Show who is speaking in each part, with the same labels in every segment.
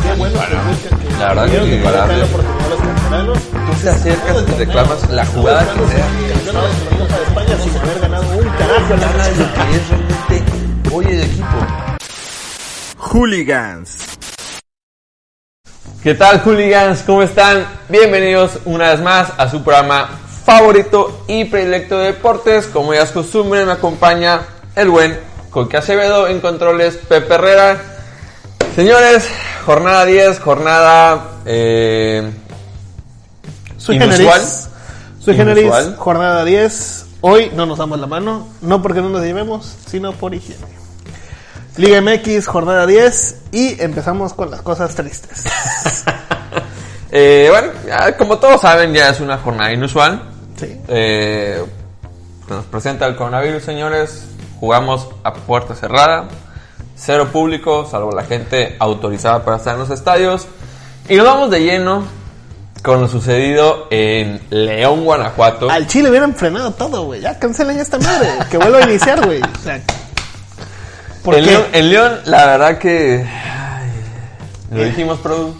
Speaker 1: cbp.gov/careers.
Speaker 2: La verdad que imparable. Tú te acercas y reclamas la jugada que sea.
Speaker 3: España sin haber ganado un carajo en la
Speaker 2: de es realmente hoy el equipo.
Speaker 4: Hooligans.
Speaker 2: ¿Qué tal, hooligans? ¿Cómo están? Bienvenidos una vez más a su programa favorito y predilecto de deportes. Como ya es costumbre, me acompaña el buen Coque Acevedo en controles, Pepe Herrera. Señores, jornada 10, jornada eh, inusual.
Speaker 3: generis.
Speaker 2: Inusual.
Speaker 3: jornada 10. Hoy no nos damos la mano, no porque no nos llevemos, sino por higiene. Liga MX, jornada 10 y empezamos con las cosas tristes.
Speaker 2: Eh, bueno, ya, como todos saben, ya es una jornada inusual.
Speaker 3: Sí.
Speaker 2: Eh, nos presenta el coronavirus, señores. Jugamos a puerta cerrada, cero público, salvo la gente autorizada para estar en los estadios. Y nos vamos de lleno con lo sucedido en León, Guanajuato.
Speaker 3: Al Chile hubieran frenado todo, güey. Ya cancelen esta madre. Que vuelva a iniciar, güey. O sea, ¿por
Speaker 2: En? León, en León, la verdad que. ay, lo dijimos, Produ.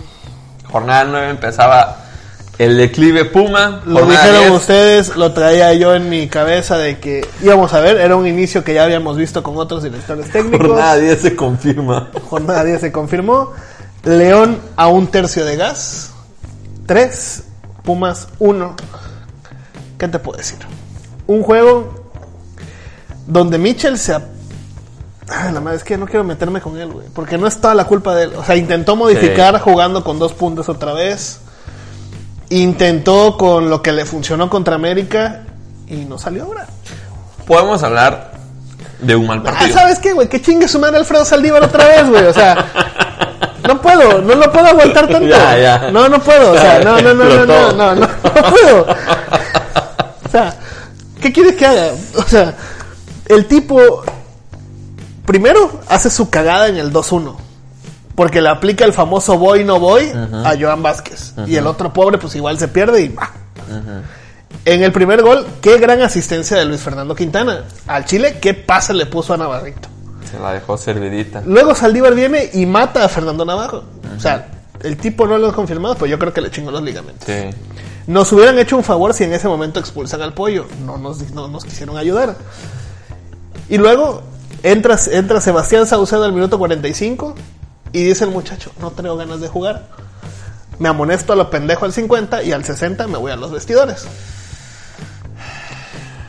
Speaker 2: Jornada 9 empezaba el declive Puma.
Speaker 3: Lo dijeron
Speaker 2: 10,
Speaker 3: ustedes, lo traía yo en mi cabeza de que íbamos a ver, era un inicio que ya habíamos visto con otros directores técnicos.
Speaker 2: Jornada 10 se confirma.
Speaker 3: Jornada 10 se confirmó. León a un tercio de gas. 3. Pumas 1. ¿Qué te puedo decir? Un juego donde Mitchell se... Ay, la madre, es que no quiero meterme con él, güey. Porque no es toda la culpa de él. O sea, intentó modificar jugando con dos puntos otra vez. Intentó con lo que le funcionó contra América. Y no salió ahora.
Speaker 2: Podemos hablar de un mal
Speaker 3: Ah,
Speaker 2: partido.
Speaker 3: ¿sabes qué, güey? Que chingue su madre Alfredo Saldívar otra vez, güey. O sea, no puedo, no lo puedo aguantar tanto.
Speaker 2: Ya, ya.
Speaker 3: No, no puedo. O sea, no, no, no, no, no, no, no, no puedo. O sea, ¿qué quieres que haga? O sea, el tipo primero hace su cagada en el 2-1. Porque le aplica el famoso voy no voy a Joan Vázquez. Y el otro pobre pues igual se pierde y va. En el primer gol, qué gran asistencia de Luis Fernando Quintana. Al Chile, qué pase le puso a Navarrito.
Speaker 2: Se la dejó servidita.
Speaker 3: Luego Saldívar viene y mata a Fernando Navarro. O sea, el tipo no lo ha confirmado, pero yo creo que le chingó los ligamentos.
Speaker 2: Sí.
Speaker 3: Nos hubieran hecho un favor si en ese momento expulsan al pollo. No nos, no nos quisieron ayudar. Y luego entra, entra Sebastián Saucedo al minuto 45 y dice el muchacho, no tengo ganas de jugar. Me amonesto a lo pendejo al 50 y al 60 me voy a los vestidores.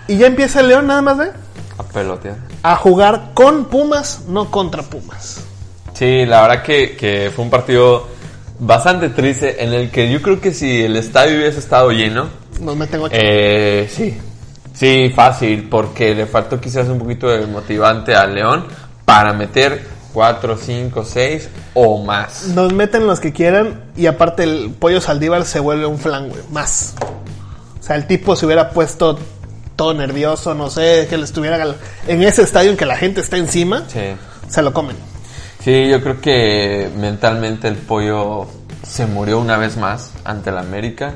Speaker 3: Y ya empieza el León nada más, ¿eh?
Speaker 2: A pelotear.
Speaker 3: A jugar con Pumas, no contra Pumas.
Speaker 2: Sí, la verdad que, que fue un partido bastante triste en el que yo creo que si el estadio hubiese estado lleno,
Speaker 3: Nos meten ocho.
Speaker 2: eh, sí, sí, fácil, porque le faltó quizás un poquito de motivante al León para meter 4, 5, 6 o más.
Speaker 3: Nos meten los que quieran y aparte el pollo Saldívar se vuelve un flan, güey, más. O sea, el tipo se hubiera puesto todo nervioso, no sé, que le estuviera en ese estadio en que la gente está encima,
Speaker 2: Sí.
Speaker 3: se lo comen.
Speaker 2: Sí, yo creo que mentalmente el pollo se murió una vez más ante el América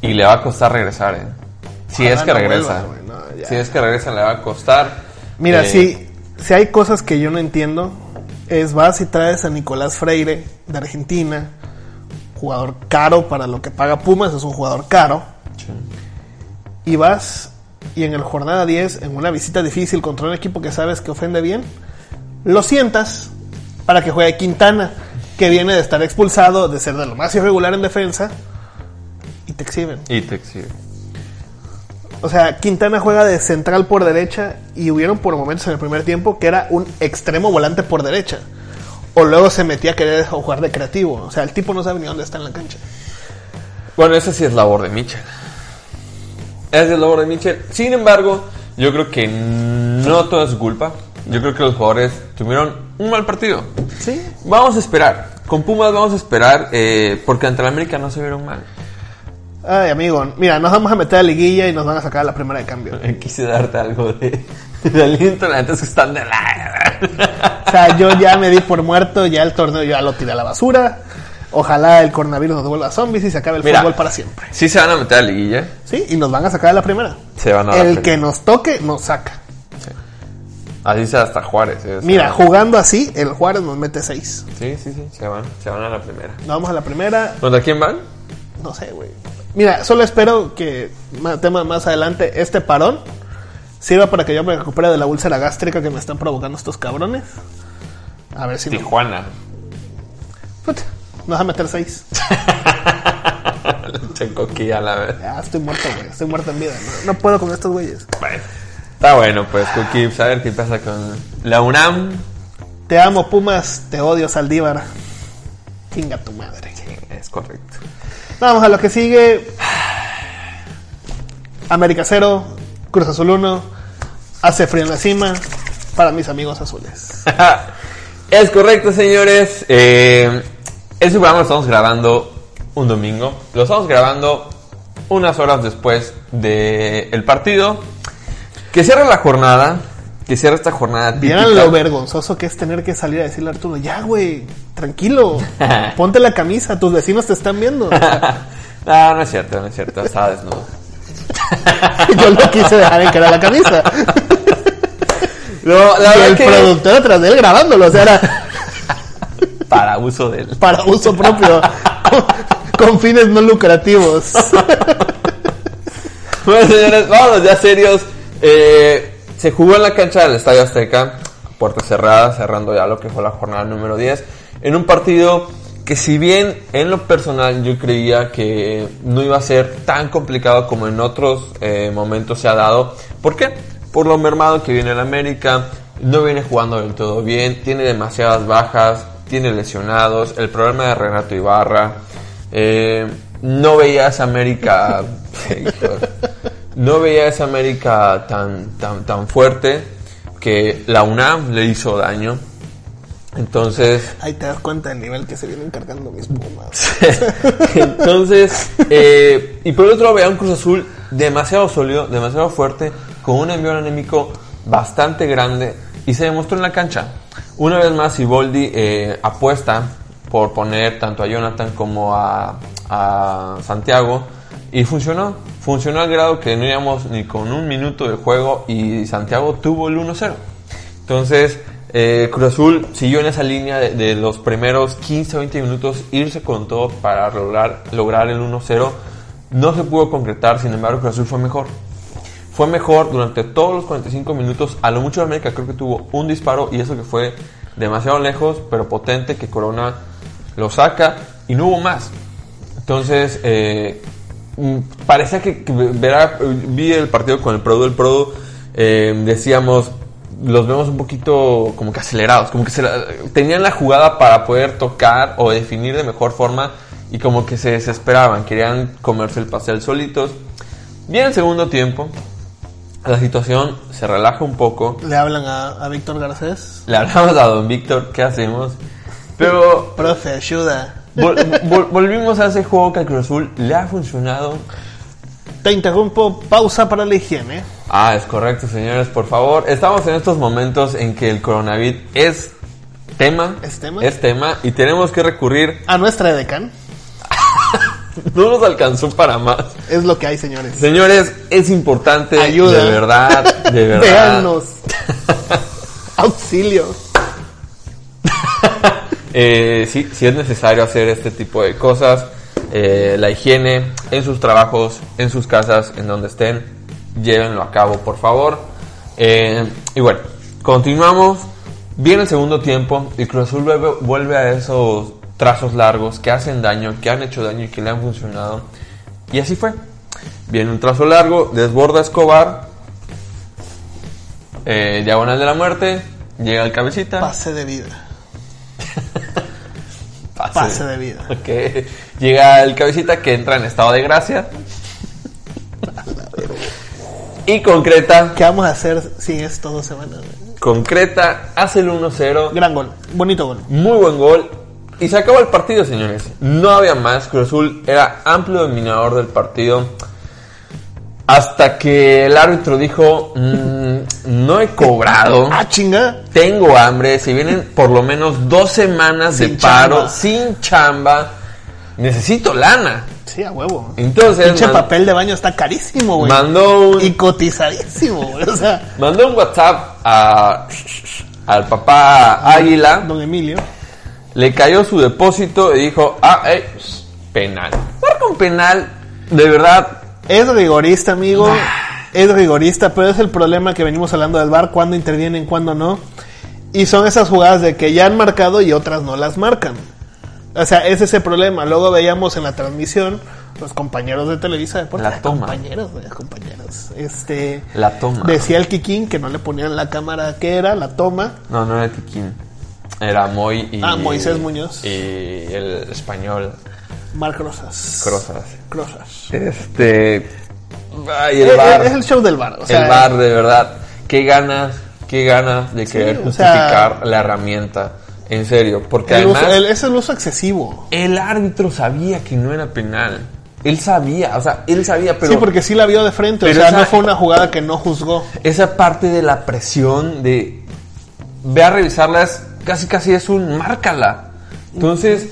Speaker 2: y le va a costar regresar, ¿eh? Si es que
Speaker 3: no
Speaker 2: regresa.
Speaker 3: vuelva, güey, no, ya.
Speaker 2: si es que regresa le va a costar.
Speaker 3: Mira,
Speaker 2: Eh,
Speaker 3: si, si hay cosas que yo no entiendo, es vas y traes a Nicolás Freire de Argentina, jugador caro para lo que paga Pumas, es un jugador caro. y vas y en el jornada 10, en una visita difícil contra un equipo que sabes que ofende bien, lo sientas para que juegue Quintana, que viene de estar expulsado, de ser de lo más irregular en defensa, y te exhiben.
Speaker 2: Y te exhibe.
Speaker 3: O sea, Quintana juega de central por derecha y hubieron por momentos en el primer tiempo que era un extremo volante por derecha. O luego se metía a querer jugar de creativo. O sea, el tipo no sabe ni dónde está en la cancha.
Speaker 2: Bueno, esa sí es labor de Mitchell. Esa es labor de Mitchell. Sin embargo, yo creo que no todo es culpa. Yo creo que los jugadores tuvieron un mal partido.
Speaker 3: Sí.
Speaker 2: Vamos a esperar. con Pumas vamos a esperar, eh, porque ante la América no se vieron mal.
Speaker 3: Ay, amigo, mira, nos vamos a meter a liguilla y nos van a sacar a la primera de cambio.
Speaker 2: Quise darte algo de, de aliento, la neta es que están de la...
Speaker 3: O sea, yo ya me di por muerto, ya el torneo ya lo tiré a la basura. Ojalá el coronavirus nos devuelva zombies y se acabe el
Speaker 2: Mira.
Speaker 3: fútbol para siempre.
Speaker 2: Sí se van a meter a la liguilla.
Speaker 3: Sí, y nos van a sacar a la primera.
Speaker 2: Se van a
Speaker 3: El que nos toque, nos saca.
Speaker 2: Así sea hasta Juárez. eh,
Speaker 3: Mira, jugando así, el Juárez nos mete seis.
Speaker 2: Sí, sí, sí, se van, se van a la primera.
Speaker 3: Nos vamos a la primera,
Speaker 2: ¿Contra quién van?
Speaker 3: no sé, güey. Mira, solo espero que, ma- tema más adelante, este parón sirva para que yo me recupere de la úlcera gástrica que me están provocando estos cabrones. A ver si no.
Speaker 2: Tijuana.
Speaker 3: Puta, nos vas a meter seis.
Speaker 2: Checoquilla, la verdad.
Speaker 3: Ya, estoy muerto, güey. Estoy muerto en vida. No, no puedo con estos güeyes.
Speaker 2: Bueno, está bueno, pues, Cookie. A ver qué pasa con la UNAM.
Speaker 3: Te amo, Pumas. Te odio, Saldívar. Chinga tu madre.
Speaker 2: Es correcto.
Speaker 3: Vamos a lo que sigue. América 0, Cruz Azul 1. Hace frío en la cima para mis amigos azules.
Speaker 2: es correcto, señores. Este programa lo estamos grabando un domingo. Lo estamos grabando unas horas después del partido. Que cierra la jornada. Que cierra esta jornada
Speaker 3: Vieran lo vergonzoso que es tener que salir a decirle a Arturo, ya, güey, tranquilo, ponte la camisa, tus vecinos te están viendo.
Speaker 2: no, no es cierto, no es cierto. Estaba desnudo.
Speaker 3: Yo lo quise dejar en cara la camisa.
Speaker 2: No, la
Speaker 3: Y el
Speaker 2: que
Speaker 3: productor atrás de él grabándolo, o sea, era
Speaker 2: para uso del.
Speaker 3: para uso propio, con, con fines no lucrativos.
Speaker 2: Bueno, señores, vámonos ya serios. Eh, se jugó en la cancha del Estadio Azteca, puerta cerrada, cerrando ya lo que fue la jornada número 10, en un partido que si bien en lo personal yo creía que no iba a ser tan complicado como en otros eh, momentos se ha dado. ¿Por qué? Por lo mermado que viene el América, no viene jugando del todo bien, tiene demasiadas bajas, tiene lesionados, el problema de Renato Ibarra, eh, no veía esa América. no veía esa América tan, tan, tan fuerte que la UNAM le hizo daño. Entonces,
Speaker 3: Ahí te das cuenta del nivel que se vienen cargando mis pumas.
Speaker 2: entonces, eh, y por el otro lado veía un Cruz Azul demasiado sólido, demasiado fuerte, con un envío anémico bastante grande y se demostró en la cancha. Una vez más, Siboldi eh, apuesta por poner tanto a Jonathan como a, a Santiago y funcionó. Funcionó al grado que no íbamos ni con un minuto de juego y Santiago tuvo el 1-0. Entonces, eh, Cruz Azul siguió en esa línea de, los primeros 15 o 20 minutos, irse con todo para lograr, lograr el 1-0. No se pudo concretar, sin embargo, Cruz Azul fue mejor. Fue mejor durante todos los 45 minutos. A lo mucho de América creo que tuvo un disparo y eso que fue demasiado lejos, pero potente, que Corona lo saca y no hubo más. Entonces, eh, parecía que, que verá- vi el partido con el Produ. El Produ, eh, decíamos, los vemos un poquito como que acelerados, como que se la- tenían la jugada para poder tocar o definir de mejor forma y como que se desesperaban, querían comerse el pastel solitos. Bien el segundo tiempo, la situación se relaja un poco.
Speaker 3: Le hablan a, a Víctor Garcés.
Speaker 2: Le hablamos a don Víctor, ¿qué hacemos? Pero
Speaker 3: Profe, ayuda.
Speaker 2: Vol- vol- volvimos a ese juego que al Cruz Azul le ha funcionado.
Speaker 3: Te interrumpo, pausa para la higiene.
Speaker 2: Ah, es correcto, señores, por favor. Estamos en estos momentos en que el coronavirus es tema.
Speaker 3: ¿Es tema?
Speaker 2: Es tema y tenemos que recurrir.
Speaker 3: A nuestra edecán.
Speaker 2: No nos alcanzó para más.
Speaker 3: Es lo que hay, señores.
Speaker 2: Señores, es importante.
Speaker 3: Ayuda.
Speaker 2: De verdad, de verdad.
Speaker 3: Véannos. Auxilio.
Speaker 2: Eh, sí es necesario hacer este tipo de cosas. Eh, la higiene en sus trabajos, en sus casas, en donde estén, llévenlo a cabo, por favor. Eh, y bueno, continuamos. Viene el segundo tiempo y Cruz Azul vuelve, a esos trazos largos que hacen daño, que han hecho daño y que le han funcionado. Y así fue. Viene un trazo largo, desborda Escobar, diagonal de la muerte, llega el cabecita.
Speaker 3: Pase de vida.
Speaker 2: Pase.
Speaker 3: Pase de vida.
Speaker 2: Ok. Llega el cabecita que entra en estado de gracia. y concreta,
Speaker 3: ¿Qué vamos a hacer sin esto dos semanas?
Speaker 2: concreta, hace el 1-0.
Speaker 3: Gran gol. Bonito gol.
Speaker 2: Muy buen gol. Y se acabó el partido, señores. No había más. Cruz Azul era amplio dominador del partido. Hasta que el árbitro dijo, "Mm, no he cobrado.
Speaker 3: Ah, chinga.
Speaker 2: Tengo hambre. Si vienen por lo menos dos semanas de
Speaker 3: Sin
Speaker 2: paro,
Speaker 3: chamba.
Speaker 2: sin chamba, necesito lana.
Speaker 3: Sí, a huevo.
Speaker 2: Entonces,
Speaker 3: Pinche
Speaker 2: man-
Speaker 3: papel de baño está carísimo, güey.
Speaker 2: mandó un,
Speaker 3: Y cotizadísimo, güey. O sea,
Speaker 2: mandó un WhatsApp a, al papá Águila.
Speaker 3: don Emilio.
Speaker 2: Le cayó su depósito y dijo, ah, eh, penal. Marca un penal, de verdad,
Speaker 3: Es rigorista, amigo. Es rigorista, pero es el problema que venimos hablando del bar, cuando intervienen, cuando no. Y son esas jugadas de que ya han marcado y otras no las marcan. O sea, es ese problema. Luego veíamos en la transmisión los compañeros de Televisa Deportes.
Speaker 2: La toma.
Speaker 3: Compañeros, güey, compañeros. Este,
Speaker 2: la toma.
Speaker 3: decía el Kikín que no le ponían la cámara que era, la toma.
Speaker 2: No, no era Tiquín. Era Moy y...
Speaker 3: Ah, Moisés Muñoz.
Speaker 2: Y el español,
Speaker 3: Marc Rosas.
Speaker 2: Crozas.
Speaker 3: Crozas.
Speaker 2: Este... Ay,
Speaker 3: Es,
Speaker 2: el bar.
Speaker 3: es el show del bar. O sea,
Speaker 2: el bar, de verdad. Qué ganas, qué ganas de querer
Speaker 3: o sea-
Speaker 2: justificar la herramienta. En serio, porque
Speaker 3: el uso-
Speaker 2: además...
Speaker 3: el- es el uso excesivo.
Speaker 2: El árbitro sabía que no era penal. Él sabía, o sea, él sabía, pero
Speaker 3: sí, porque sí la vio de frente. O
Speaker 2: Pero
Speaker 3: sea,
Speaker 2: esa-
Speaker 3: no fue una jugada que no juzgó.
Speaker 2: esa parte de la presión de ve a revisarla es casi casi es un márcala. Entonces,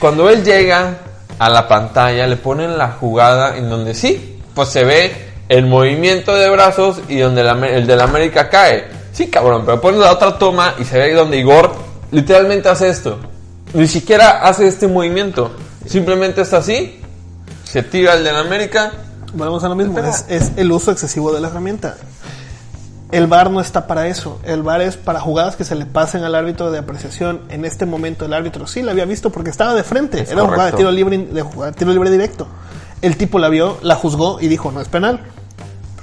Speaker 2: cuando él llega a la pantalla, le ponen la jugada en donde sí, pues se ve el movimiento de brazos y donde la- el de la América cae. Sí, cabrón, pero pones la otra toma y se ve ahí donde Igor literalmente hace esto. Ni siquiera hace este movimiento. Simplemente está así, se tira el de la América.
Speaker 3: Volvemos a lo mismo. Es, es el uso excesivo de la herramienta. El VAR no está para eso. El VAR es para jugadas que se le pasen al árbitro de apreciación. En este momento el árbitro sí la había visto porque estaba de frente.
Speaker 2: Es
Speaker 3: Era una jugada de tiro libre, de jugada de tiro libre directo. El tipo la vio, la juzgó y dijo, no es penal.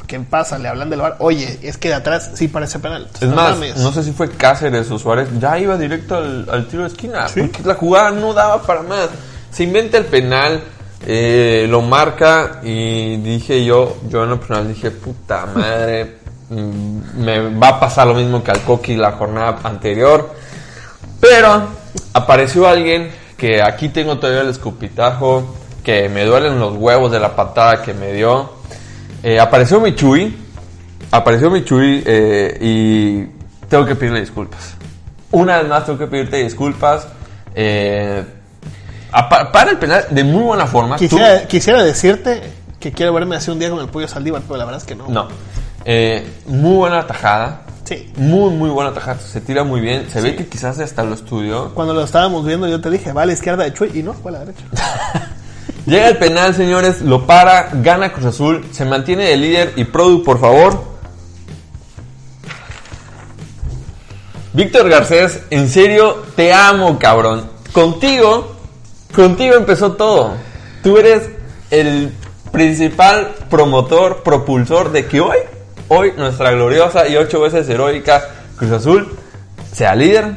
Speaker 3: ¿Qué pasa? Le hablan del VAR. Oye, es que de atrás sí parece penal.
Speaker 2: Es
Speaker 3: No
Speaker 2: más,
Speaker 3: mames.
Speaker 2: no sé si fue Cáceres o Suárez, ya iba directo al, al tiro de esquina, porque la jugada no daba para más. Se inventa el penal, eh, lo marca y dije yo, yo en lo personal dije, puta madre, me va a pasar lo mismo que al Coqui la jornada anterior. Pero apareció alguien que aquí tengo todavía el escupitajo, que me duelen los huevos de la patada que me dio. Eh, apareció Michui, apareció Michui eh, y tengo que pedirle disculpas. Una vez más tengo que pedirte disculpas. Eh, para el penal de muy buena forma.
Speaker 3: Quisiera, quisiera decirte que quiero verme hace un día con el pollo Saldívar, pero la verdad es que no.
Speaker 2: no. Eh, muy buena tajada.
Speaker 3: Sí.
Speaker 2: Muy, muy buena tajada. Se tira muy bien. Se ve que quizás hasta lo estudió.
Speaker 3: Cuando lo estábamos viendo yo te dije, va a la izquierda de Chuy y no, fue a la derecha.
Speaker 2: Llega el penal, señores, lo para, gana Cruz Azul, se mantiene de líder y Produ, por favor. Víctor Garcés, en serio, te amo, cabrón. Contigo, contigo empezó todo. Tú eres el principal promotor, propulsor de que hoy, hoy nuestra gloriosa y ocho veces heroica Cruz Azul sea líder,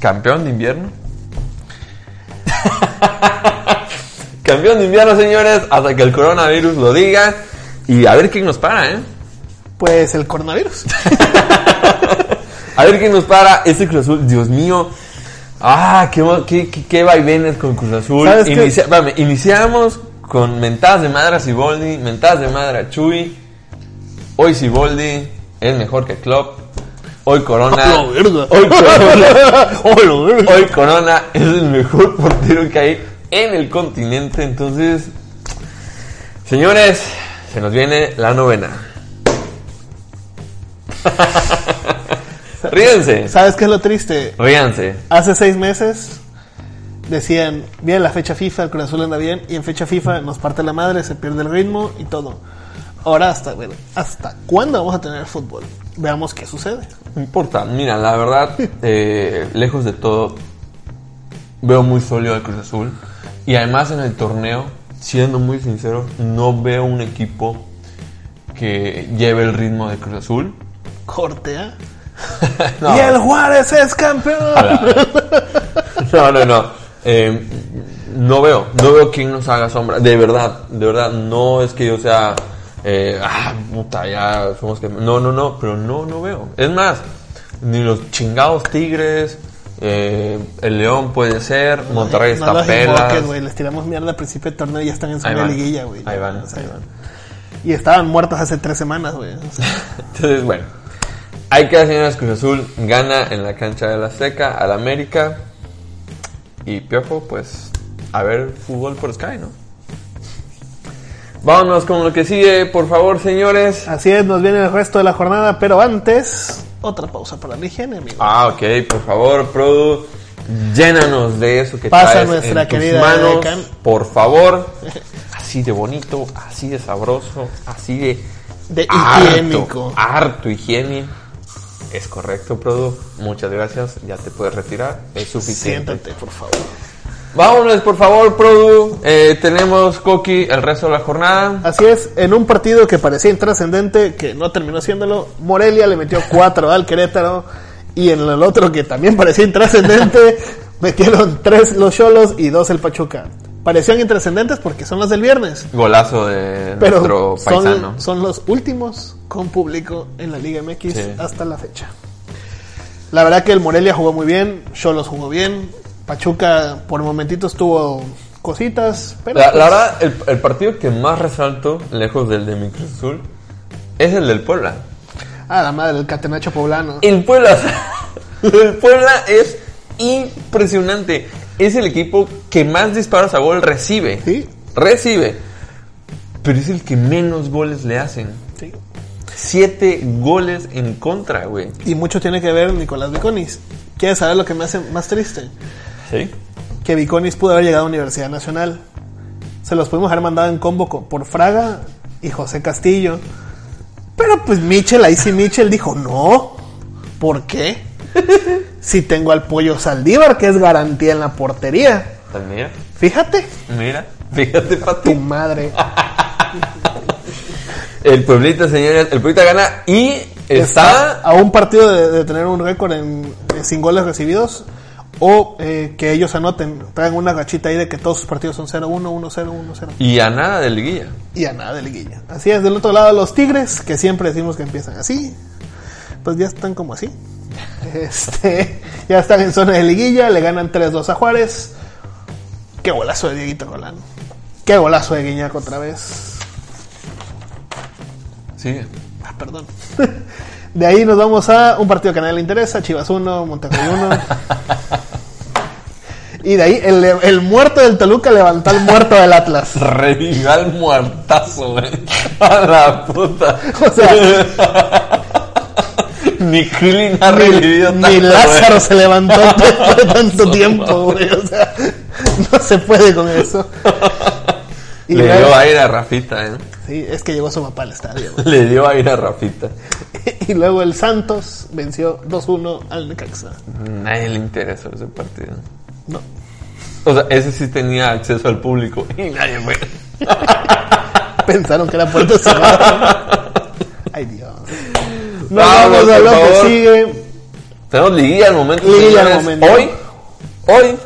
Speaker 2: campeón de invierno. Campeón de invierno, señores, hasta que el coronavirus lo diga. Y a ver quién nos para, ¿eh?
Speaker 3: Pues el coronavirus.
Speaker 2: A ver quién nos para. Este Cruz Azul, Dios mío. Ah, qué, qué, qué, qué vaivenes con Cruz Azul. Iniciamos con mentadas de madre a Siboldi, mentadas de madre a Chuy. Hoy Siboldi es mejor que Klopp. Hoy Corona. Hoy Corona es el mejor portero que hay en el continente. Entonces, señores, se nos viene la novena. Ríense,
Speaker 3: ¿Sabes qué es lo triste?
Speaker 2: ríanse.
Speaker 3: Hace seis meses decían, bien la fecha FIFA, el Cruz Azul anda bien, y en fecha FIFA nos parte la madre, se pierde el ritmo y todo. Ahora hasta, bueno, ¿hasta cuándo vamos a tener fútbol? Veamos qué sucede.
Speaker 2: No importa, mira, la verdad, eh, lejos de todo, veo muy sólido al Cruz Azul. Y además en el torneo, siendo muy sincero, no veo un equipo que lleve el ritmo de Cruz Azul.
Speaker 3: Cortea.
Speaker 2: No.
Speaker 3: Y el Juárez es campeón.
Speaker 2: No, no, no. Eh, no veo, no veo quién nos haga sombra. De verdad, de verdad, no es que yo sea. Eh, ah, puta, ya somos que. No, no, no, pero no, no veo. Es más, ni los chingados Tigres, Eh, el León puede ser. Monterrey
Speaker 3: no
Speaker 2: está pelas.
Speaker 3: invoques. Les tiramos mierda al principio del torneo y ya están en
Speaker 2: van.
Speaker 3: liguilla, güey.
Speaker 2: Ahí van,
Speaker 3: O sea,
Speaker 2: ahí van.
Speaker 3: Y estaban muertos hace tres semanas, güey. O sea,
Speaker 2: Entonces, bueno. Hay que señores Cruz Azul gana en la cancha de la Azteca al América. Y Piojo, pues, a ver fútbol por Sky, ¿no? Vámonos con lo que sigue, por favor, señores.
Speaker 3: Así es, nos viene el resto de la jornada, pero antes, otra pausa para la higiene, amigo.
Speaker 2: Ah, ok, por favor, Produ, llénanos de eso que
Speaker 3: Pasa
Speaker 2: traes
Speaker 3: nuestra
Speaker 2: en tus
Speaker 3: querida
Speaker 2: manos,
Speaker 3: Decan.
Speaker 2: por favor. Así de bonito, así de sabroso, así de
Speaker 3: De
Speaker 2: harto,
Speaker 3: higiénico.
Speaker 2: harto higiene. Es correcto, Produ. Muchas gracias. Ya te puedes retirar. Es suficiente.
Speaker 3: Siéntate, por favor.
Speaker 2: Vámonos, por favor, Produ. Eh, tenemos Coqui el resto de la jornada.
Speaker 3: Así es, en un partido que parecía intrascendente, que no terminó siéndolo, Morelia le metió 4 al Querétaro. Y en el otro que también parecía intrascendente, metieron 3 los Cholos y 2 el Pachuca. Parecían intrascendentes porque son los del viernes.
Speaker 2: Golazo de
Speaker 3: Pero
Speaker 2: nuestro paisano.
Speaker 3: son, son los últimos con público en la Liga MX
Speaker 2: Sí.
Speaker 3: hasta la fecha. La verdad que el Morelia jugó muy bien, Cholos jugó bien, Pachuca por momentitos tuvo cositas, pero
Speaker 2: La,
Speaker 3: pues,
Speaker 2: la verdad, el, el partido que más resalto, lejos del de mi Cruz Azul, es el del Puebla.
Speaker 3: ah, la madre del catenacho poblano.
Speaker 2: El Puebla, el Puebla es impresionante. Es el equipo que más disparos a gol recibe.
Speaker 3: Sí.
Speaker 2: Recibe. Pero es el que menos goles le hacen.
Speaker 3: Sí.
Speaker 2: Siete goles en contra, güey.
Speaker 3: Y mucho tiene que ver Nicolás Viconis. ¿Quieres saber lo que me hace más triste?
Speaker 2: ¿Sí?
Speaker 3: Que Viconis pudo haber llegado a Universidad Nacional. Se los pudimos haber mandado en combo co- por Fraga y José Castillo. Pero pues Michel, ahí sí Michel dijo, no. ¿Por qué? si tengo al pollo Saldívar, que es garantía en la portería.
Speaker 2: Pues mira,
Speaker 3: Fíjate,
Speaker 2: mira, fíjate,
Speaker 3: tu
Speaker 2: Pati.
Speaker 3: madre.
Speaker 2: El Pueblita, señores, el Pueblita gana y está...
Speaker 3: a un partido de, de tener un récord en, en sin goles recibidos o eh, que ellos anoten, traigan una gachita ahí de que todos sus partidos son 0-1, 1-0, 1-0
Speaker 2: Y a nada de liguilla.
Speaker 3: y a nada de liguilla. Así es, del otro lado los Tigres, que siempre decimos que empiezan así, pues ya están como así. Este, ya están en zona de liguilla, le ganan 3-2 a Juárez. Qué golazo de Dieguito Rolán. Qué golazo de Guiñac otra vez.
Speaker 2: Sigue.
Speaker 3: Ah, perdón. De ahí nos vamos a un partido que a nadie le interesa, Chivas 1, Monterrey 1. Y de ahí el, el muerto del Toluca levantó al muerto del Atlas.
Speaker 2: Revivió al muertazo, güey. A la puta.
Speaker 3: O sea,
Speaker 2: Ni Krillin ha
Speaker 3: ni,
Speaker 2: revivido
Speaker 3: ni
Speaker 2: tanto,
Speaker 3: Lázaro
Speaker 2: güey.
Speaker 3: se levantó después de tanto tiempo, güey. O sea, no se puede con eso. Y
Speaker 2: Le
Speaker 3: luego-
Speaker 2: dio aire a Rafita, ¿eh?
Speaker 3: sí, es que llegó su papá al estadio. güey.
Speaker 2: Le dio aire a Rafita.
Speaker 3: Y luego el Santos venció 2-1 al Necaxa.
Speaker 2: Nadie le interesó ese partido.
Speaker 3: No.
Speaker 2: O sea, ese sí tenía acceso al público. Y nadie fue.
Speaker 3: Pensaron que era puerta cerrada. Ay, Dios. Nos
Speaker 2: Vamos,
Speaker 3: vamos a lo que sigue.
Speaker 2: Tenemos liguilla al momento.
Speaker 3: Liguilla al momento.
Speaker 2: Hoy, hoy,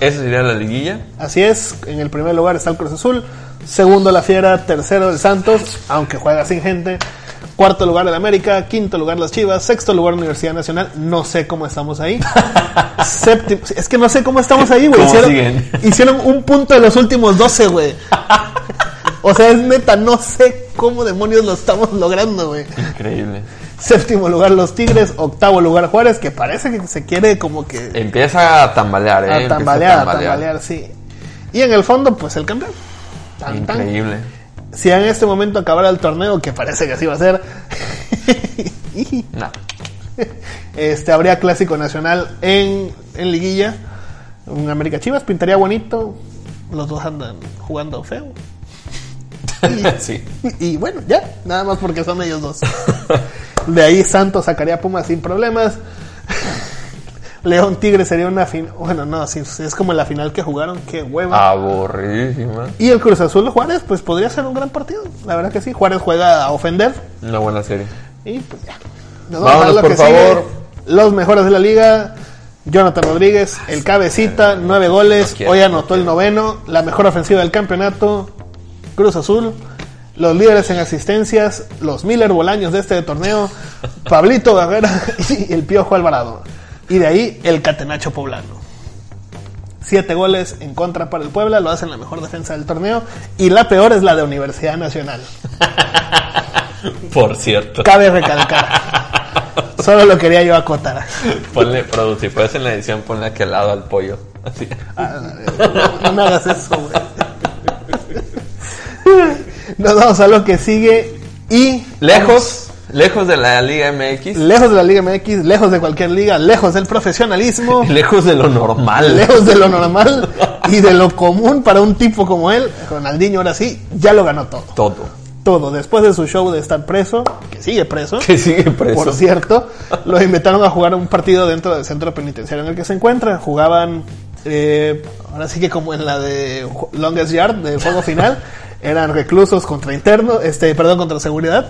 Speaker 2: esa sería la liguilla.
Speaker 3: Así es, en el primer lugar está el Cruz Azul, segundo la Fiera, tercero el Santos, aunque juega sin gente, cuarto lugar el América, quinto lugar las Chivas, sexto lugar Universidad Nacional, no sé cómo estamos ahí. Séptimo, es que no sé cómo estamos ahí, güey.
Speaker 2: ¿Cómo
Speaker 3: Hicieron, un punto de los últimos 12, güey. O sea, es neta, no sé cómo demonios lo estamos logrando, güey.
Speaker 2: Increíble.
Speaker 3: Séptimo lugar los Tigres, octavo lugar Juárez, que parece que se quiere como que
Speaker 2: Empieza a tambalear, ¿eh?
Speaker 3: a tambalear, a tambalear, sí. Y en el fondo, pues el campeón. Tan, tan. Si en este momento acabara el torneo, que parece que así va a ser,
Speaker 2: No.
Speaker 3: este habría clásico nacional en, en liguilla. Un América Chivas pintaría bonito. Los dos andan jugando feo.
Speaker 2: sí.
Speaker 3: Y bueno, ya, nada más porque son ellos dos. De ahí Santos sacaría a Pumas sin problemas. León Tigre sería una final. Bueno, no, sí, es como la final que jugaron, qué hueva.
Speaker 2: Aburridísima.
Speaker 3: Y el Cruz Azul Juárez, pues podría ser un gran partido. La verdad que sí. Juárez juega a ofender.
Speaker 2: Una buena serie.
Speaker 3: Y pues ya. Nos vamos a lo
Speaker 2: por
Speaker 3: que sigue.
Speaker 2: favor.
Speaker 3: Los mejores de la liga. Jonathan Rodríguez, el cabecita, nueve goles.
Speaker 2: No quiero,
Speaker 3: Hoy
Speaker 2: no
Speaker 3: anotó el noveno. La mejor ofensiva del campeonato. Cruz Azul. Los líderes en asistencias. Los Miller Bolaños de este torneo. Pablito Barrera y el Piojo Alvarado. Y de ahí el Catenacho Poblano. Siete goles en contra para el Puebla, lo hacen la mejor defensa del torneo. Y la peor es la de Universidad Nacional.
Speaker 2: Por cierto.
Speaker 3: Cabe recalcar. Solo lo quería yo acotar.
Speaker 2: Ponle, Produ, si puedes en la edición, ponle aquí al lado al pollo. Así.
Speaker 3: Ah, no me hagas eso, güey. Nos vamos a lo que sigue. Y
Speaker 2: Lejos, lejos de la Liga MX,
Speaker 3: lejos de la Liga MX, lejos de cualquier liga, lejos del profesionalismo,
Speaker 2: lejos de lo normal.
Speaker 3: lejos de lo normal y de lo común para un tipo como él, Ronaldinho ahora sí, ya lo ganó todo.
Speaker 2: Todo.
Speaker 3: Todo. Después de su show de estar preso, que sigue preso,
Speaker 2: Que sigue preso.
Speaker 3: por cierto, lo invitaron a jugar un partido dentro del centro penitenciario en el que se encuentra. Jugaban, eh, ahora sí que como en la de Longest Yard, de juego final, eran reclusos contra internos, este, perdón, contra seguridad.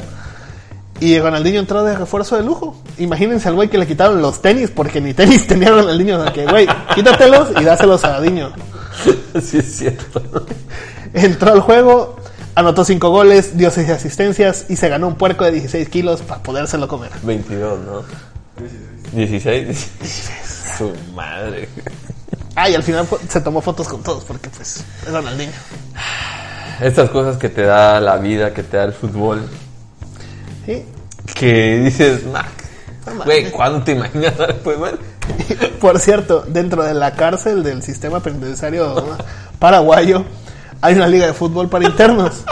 Speaker 3: Y Ronaldinho entró de refuerzo de lujo. Imagínense al güey que le quitaron los tenis, porque ni tenis tenía Ronaldinho. O sea que, güey, quítatelos y dáselos a Diño.
Speaker 2: sí, es cierto.
Speaker 3: Entró al juego, anotó 5 goles, dio 6 asistencias y se ganó un puerco de 16 kilos para podérselo comer.
Speaker 2: 22, ¿no? 16. 16. Su madre.
Speaker 3: Ah, y al final se tomó fotos con todos porque, pues, es Ronaldinho.
Speaker 2: Estas cosas que te da la vida, que te da el fútbol,
Speaker 3: ¿Sí?
Speaker 2: que dices, "Nah,
Speaker 3: mames".
Speaker 2: güey, ¿cuándo te imaginas? Pues bueno,
Speaker 3: Por cierto, dentro de la cárcel del sistema penitenciario paraguayo hay una liga de fútbol para internos.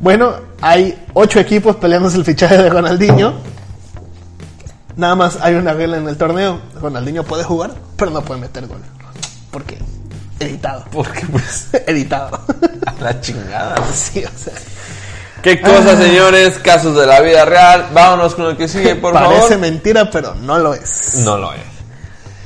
Speaker 3: Bueno, hay ocho equipos peleándose el fichaje de Ronaldinho. Nada más hay una regla en el torneo. Ronaldinho puede jugar, pero no puede meter gol. ¿Por qué? Editado.
Speaker 2: porque pues
Speaker 3: Editado.
Speaker 2: a la chingada.
Speaker 3: sí, o sea.
Speaker 2: ¿Qué cosas, señores? Casos de la vida real. Vámonos con lo que sigue, por
Speaker 3: Parece
Speaker 2: favor.
Speaker 3: mentira, pero no lo es.
Speaker 2: No lo es.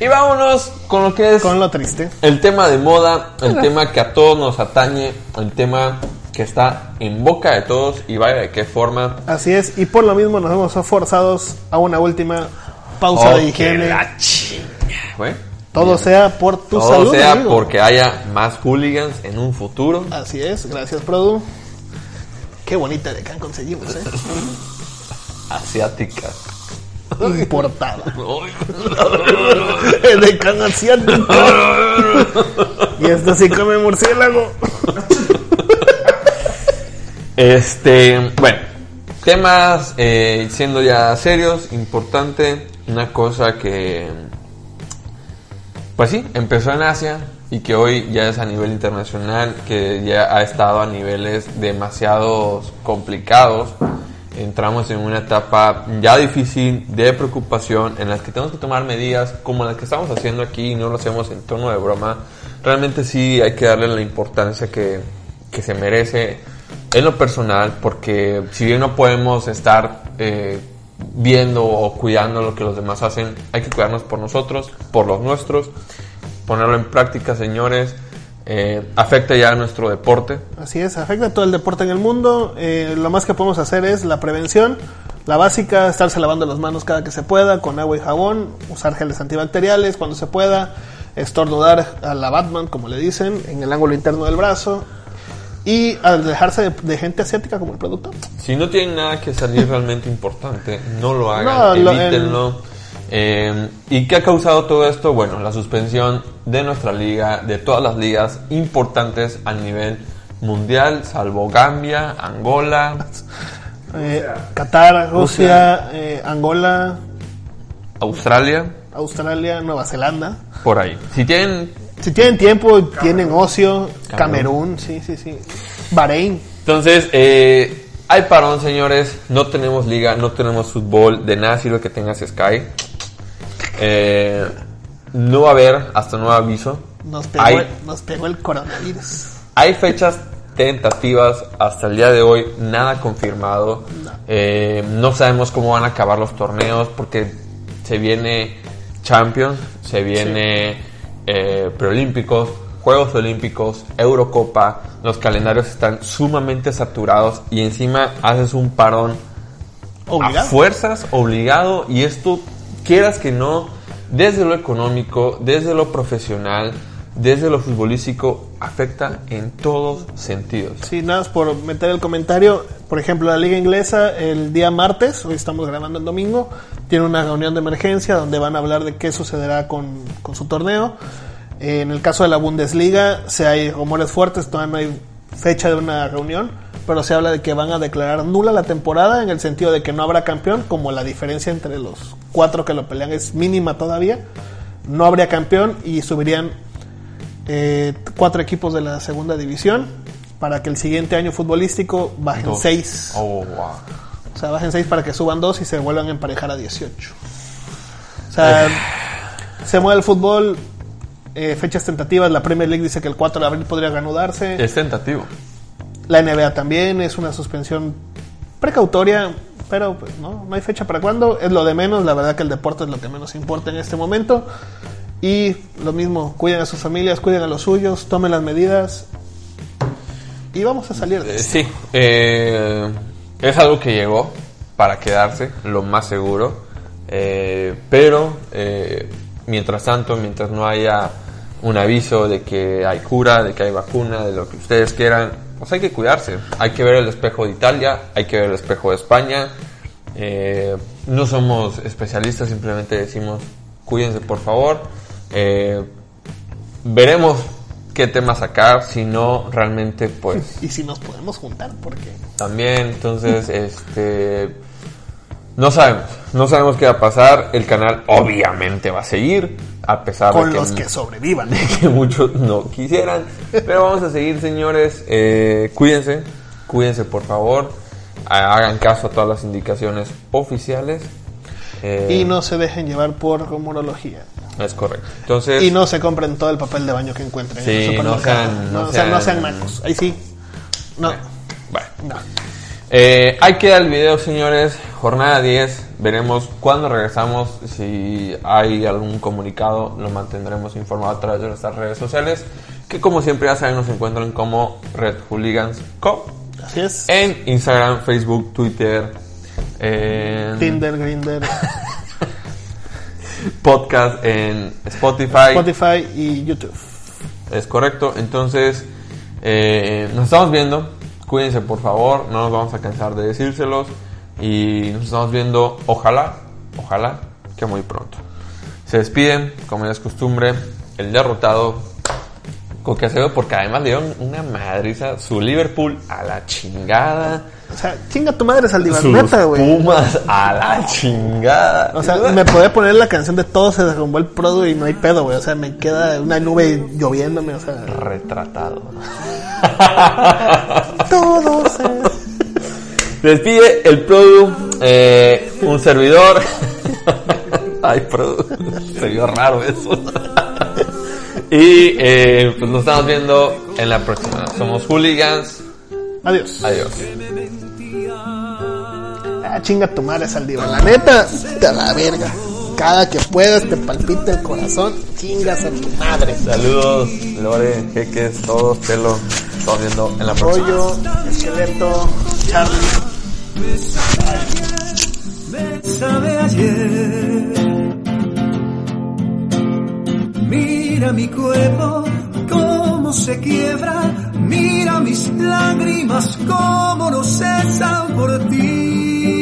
Speaker 2: Y vámonos con lo que es
Speaker 3: Con lo triste.
Speaker 2: el tema de moda, el tema que a todos nos atañe, el tema que está en boca de todos y vaya de qué forma.
Speaker 3: Así es, y por lo mismo nos vemos forzados a una última pausa
Speaker 2: Oh,
Speaker 3: de higiene.
Speaker 2: la.
Speaker 3: Todo sea por tu
Speaker 2: Todo
Speaker 3: salud.
Speaker 2: sea
Speaker 3: amigo.
Speaker 2: porque haya más hooligans en un futuro.
Speaker 3: Así es, gracias, Produ. Qué bonita de can conseguimos, ¿eh?
Speaker 2: Asiáticas.
Speaker 3: Importada. de can asiático. y esto sí come murciélago.
Speaker 2: Este, bueno, temas eh, siendo ya serios, importante, una cosa que, pues sí, empezó en Asia y que hoy ya es a nivel internacional, que ya ha estado a niveles demasiado complicados. Entramos en una etapa ya difícil de preocupación en la que tenemos que tomar medidas como las que estamos haciendo aquí y no lo hacemos en tono de broma. Realmente sí hay que darle la importancia que, que se merece en lo personal porque si bien no podemos estar eh, viendo o cuidando lo que los demás hacen, hay que cuidarnos por nosotros, por los nuestros, ponerlo en práctica, señores. Eh, afecta ya a nuestro deporte.
Speaker 3: Así es, afecta a todo el deporte en el mundo. Eh, lo más que podemos hacer es la prevención. La básica, estarse lavando las manos cada que se pueda, con agua y jabón, usar geles antibacteriales cuando se pueda, estornudar a la Batman, como le dicen, en el ángulo interno del brazo, y alejarse de, de gente asiática como el productor.
Speaker 2: Si no tienen nada que salir realmente importante, no lo hagan,
Speaker 3: No, lo-
Speaker 2: evítenlo. Eh, ¿Y qué ha causado todo esto? Bueno, la suspensión de nuestra liga, de todas las ligas importantes a nivel mundial, salvo Gambia, Angola,
Speaker 3: Eh, Qatar, Rusia, eh, Angola,
Speaker 2: Australia,
Speaker 3: Australia, Nueva Zelanda.
Speaker 2: por ahí. Si tienen
Speaker 3: Si tienen tiempo, tienen ocio,
Speaker 2: Camerún.
Speaker 3: Camerún, sí, sí, sí. Bahrein.
Speaker 2: Entonces, eh, hay parón, señores. No tenemos liga, no tenemos fútbol. De nada sirve que tengas Sky. Eh, no va a haber hasta nuevo aviso.
Speaker 3: Nos pegó,
Speaker 2: Hay,
Speaker 3: el, nos pegó el coronavirus.
Speaker 2: hay fechas tentativas hasta el día de hoy, nada confirmado. Eh, no sabemos cómo van a acabar los torneos porque se viene Champions, se viene eh, preolímpicos, Juegos Olímpicos, Eurocopa. Los calendarios están sumamente saturados y encima haces un parón a fuerzas, obligado, y esto, quieras que no, desde lo económico, desde lo profesional, desde lo futbolístico, afecta en todos sentidos.
Speaker 3: Sí, nada más por meter el comentario. Por ejemplo, la Liga Inglesa el día martes, hoy estamos grabando el domingo, tiene una reunión de emergencia donde van a hablar de qué sucederá con, con su torneo. Eh, en el caso de la Bundesliga, se hay rumores fuertes, todavía no hay fecha de una reunión, pero se habla de que van a declarar nula la temporada en el sentido de que no habrá campeón, como la diferencia entre los cuatro que lo pelean es mínima todavía. No habría campeón y subirían eh, cuatro equipos de la segunda división para que el siguiente año futbolístico bajen
Speaker 2: Dos.
Speaker 3: seis.
Speaker 2: Oh, wow.
Speaker 3: O sea, bajen seis para que suban dos y se vuelvan a emparejar a 18. O sea, se mueve el fútbol, eh, fechas tentativas. La Premier League dice que el 4 de abril podría reanudarse.
Speaker 2: Es tentativo.
Speaker 3: La NBA también es una suspensión precautoria, pero pues no, no hay fecha para cuándo. Es lo de menos, la verdad que el deporte es lo que menos importa en este momento. Y lo mismo, cuiden a sus familias, cuiden a los suyos, tomen las medidas y vamos a salir de
Speaker 2: Eh,
Speaker 3: esto.
Speaker 2: sí, eh, es algo que llegó para quedarse, lo más seguro. Eh, pero eh, mientras tanto, mientras no haya un aviso de que hay cura, de que hay vacuna, de lo que ustedes quieran, pues hay que cuidarse. Hay que ver el espejo de Italia, hay que ver el espejo de España. Eh, no somos especialistas, simplemente decimos cuídense por favor. Eh, veremos qué tema sacar, si no realmente pues
Speaker 3: Y si nos podemos juntar, porque
Speaker 2: también, entonces, este. No sabemos, no sabemos qué va a pasar. El canal obviamente va a seguir, a pesar
Speaker 3: con
Speaker 2: de que,
Speaker 3: los que sobrevivan.
Speaker 2: que muchos no quisieran. Pero vamos a seguir, señores. Eh, cuídense, cuídense por favor. Ha- Hagan caso a todas las indicaciones oficiales. Eh,
Speaker 3: Y no se dejen llevar por rumorología.
Speaker 2: Es correcto. Entonces,
Speaker 3: Y no se compren todo el papel de baño que encuentren
Speaker 2: Sí,
Speaker 3: en
Speaker 2: no sean- no
Speaker 3: no
Speaker 2: sean-
Speaker 3: nacos. Ahí sí. No.
Speaker 2: bueno.
Speaker 3: No.
Speaker 2: Eh, ahí queda el video, señores. Jornada 10. Veremos cuándo regresamos. Si hay algún comunicado, lo mantendremos informado a través de nuestras redes sociales. Que, como siempre, ya saben, nos encuentran como Red Hooligans Co.
Speaker 3: Así es.
Speaker 2: En Instagram, Facebook, Twitter, en
Speaker 3: Tinder, Grinder,
Speaker 2: podcast, en Spotify.
Speaker 3: Spotify y YouTube.
Speaker 2: Es correcto. Entonces, eh, nos estamos viendo. Cuídense, por favor. No nos vamos a cansar de decírselos. Y nos estamos viendo, ojalá, ojalá, que muy pronto. Se despiden, como ya es costumbre, el derrotado Coque Acevedo, porque además le dieron una madriza. Su Liverpool a la chingada.
Speaker 3: O sea, chinga tu madre, Saldívar, neta, güey.
Speaker 2: Pumas a la chingada.
Speaker 3: O sea, me podés poner la canción de Todo se derrumbó el Prodo y no hay pedo, güey. O sea, me queda una nube lloviéndome, o sea.
Speaker 2: retratado.
Speaker 3: Todo se...
Speaker 2: Despide el Produ, eh, un servidor. Ay, Produ, se vio raro eso. y eh, pues nos estamos viendo en la próxima. Somos hooligans.
Speaker 3: Adiós.
Speaker 2: Adiós.
Speaker 3: Ah, chinga tu madre, Saldívar. La neta, te a la verga. Cada que puedas te palpita el corazón, chingas a tu madre.
Speaker 2: Saludos, Lore, Jeques, todos, Pelo. Estamos viendo en la próxima.
Speaker 3: Pollo, esqueleto, Charlie.
Speaker 4: sabe ayer. Mira mi cuerpo cómo se quiebra, mira mis lágrimas cómo no cesan por ti.